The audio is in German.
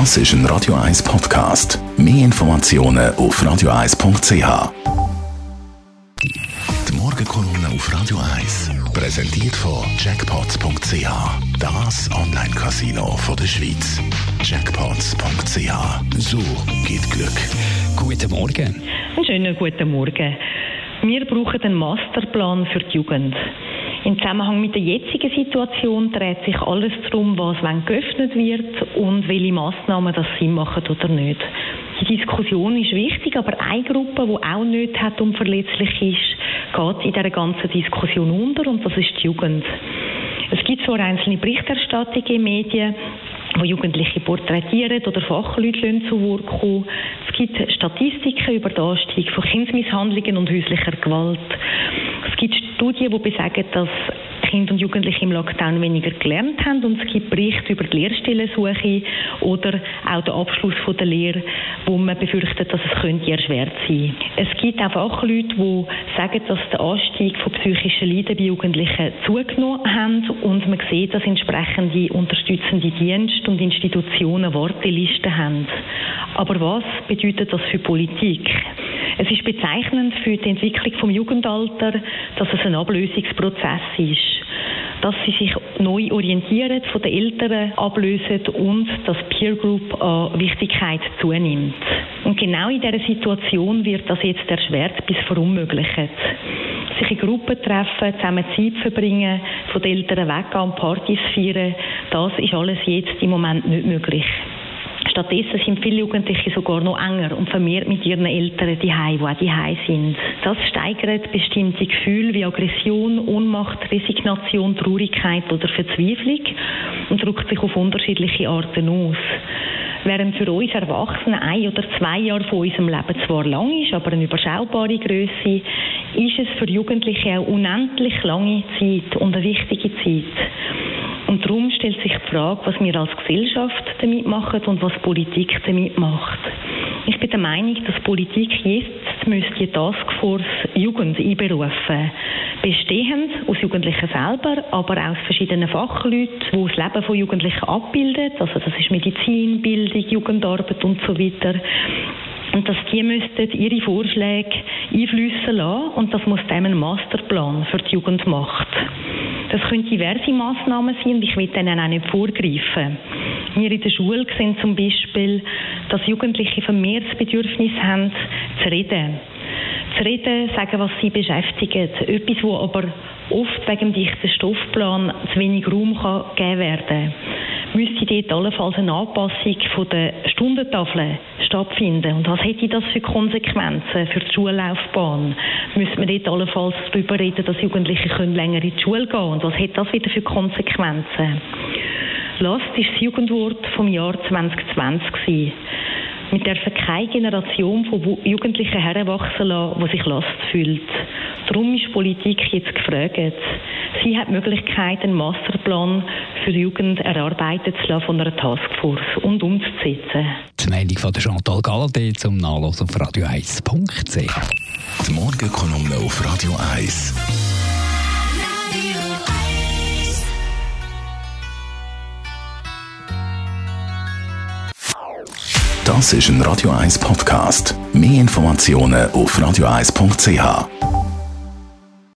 Das ist ein Radio 1 Podcast. Mehr Informationen auf radio1.ch. Die Morgenkolumne auf Radio 1 präsentiert von Jackpots.ch. Das Online-Casino der Schweiz. Jackpots.ch. So geht Glück. Guten Morgen. Einen schönen guten Morgen. Wir brauchen einen Masterplan für die Jugend. Im Zusammenhang mit der jetzigen Situation dreht sich alles darum, was wann geöffnet wird und welche Massnahmen das Sinn machen oder nicht. Die Diskussion ist wichtig, aber eine Gruppe, die auch nicht hat und verletzlich ist, geht in dieser ganzen Diskussion unter und das ist die Jugend. Es gibt zwar einzelne Berichterstattungen in Medien, wo Jugendliche porträtieren oder Fachleute zu Wort kommen. Es gibt Statistiken über den Anstieg von Kindsmisshandlungen und häuslicher Gewalt. Es gibt Studien, die besagen, dass Kinder und Jugendliche im Lockdown weniger gelernt haben und es gibt Berichte über die Lehrstellensuche oder auch den Abschluss von der Lehre, wo man befürchtet, dass es könnte erschwert sein. Es gibt auch Fachleute, die sagen, dass der Anstieg von psychischen Leiden bei Jugendlichen zugenommen hat und man sieht, dass entsprechende unterstützende Dienste und Institutionen Wartelisten haben. Aber was bedeutet das für Politik? Es ist bezeichnend für die Entwicklung vom Jugendalter, dass es ein Ablösungsprozess ist dass sie sich neu orientieren, von den Eltern ablösen und dass Peer Group an Wichtigkeit zunimmt. Und genau in dieser Situation wird das jetzt erschwert bis verunmöglicht. Sich in Gruppen treffen, zusammen Zeit verbringen, von den Eltern weggehen, Partys feiern, das ist alles jetzt im Moment nicht möglich. Stattdessen sind viele Jugendliche sogar noch enger und vermehrt mit ihren Eltern die die auch die sind. Das steigert bestimmte Gefühle wie Aggression, Ohnmacht, Resignation, Traurigkeit oder Verzweiflung und drückt sich auf unterschiedliche Arten aus. Während für uns Erwachsene ein oder zwei Jahre von unserem Leben zwar lang ist, aber eine überschaubare Größe, ist es für Jugendliche auch unendlich lange Zeit und eine wichtige Zeit. Frage, was wir als Gesellschaft damit machen und was Politik damit macht. Ich bin der Meinung, dass Politik jetzt müsste die Taskforce Jugend einberufen. Bestehend aus Jugendlichen selber, aber auch aus verschiedenen Fachleuten, die das Leben von Jugendlichen abbilden. Also das ist Medizin, Bildung, Jugendarbeit und so weiter. Und dass die müssten ihre Vorschläge einflüssen lassen und das muss dann ein Masterplan für die Jugend macht. Das können diverse Massnahmen sein und ich will denen auch nicht vorgreifen. Wir in der Schule sehen zum Beispiel, dass Jugendliche vermehrt das Bedürfnis haben, zu reden. Zu reden, sagen, was sie beschäftigt. Etwas, wo aber oft wegen dem dichten Stoffplan zu wenig Raum kann gegeben werden kann müsste dort allenfalls eine Anpassung der Stundentafel stattfinden. Und was hätte das für Konsequenzen für die Schullaufbahn? Müsste man dort allenfalls darüber reden, dass Jugendliche können länger in die Schule gehen können? Und was hat das wieder für Konsequenzen? Last ist das Jugendwort vom Jahr 2020 gewesen. Wir dürfen keine Generation von Jugendlichen heranwachsen lassen, die sich Last fühlt. Darum ist Politik jetzt gefragt. Sie hat die Möglichkeit, einen Masterplan für die Jugend erarbeiten zu lassen von einer Taskforce und umzusetzen. Die Meldung von Chantal Galladay zum Nachlesen auf radio1.ch. Die Morgenkolumne auf Radio 1. Das ist ein Radio 1 Podcast. Mehr Informationen auf radio1.ch.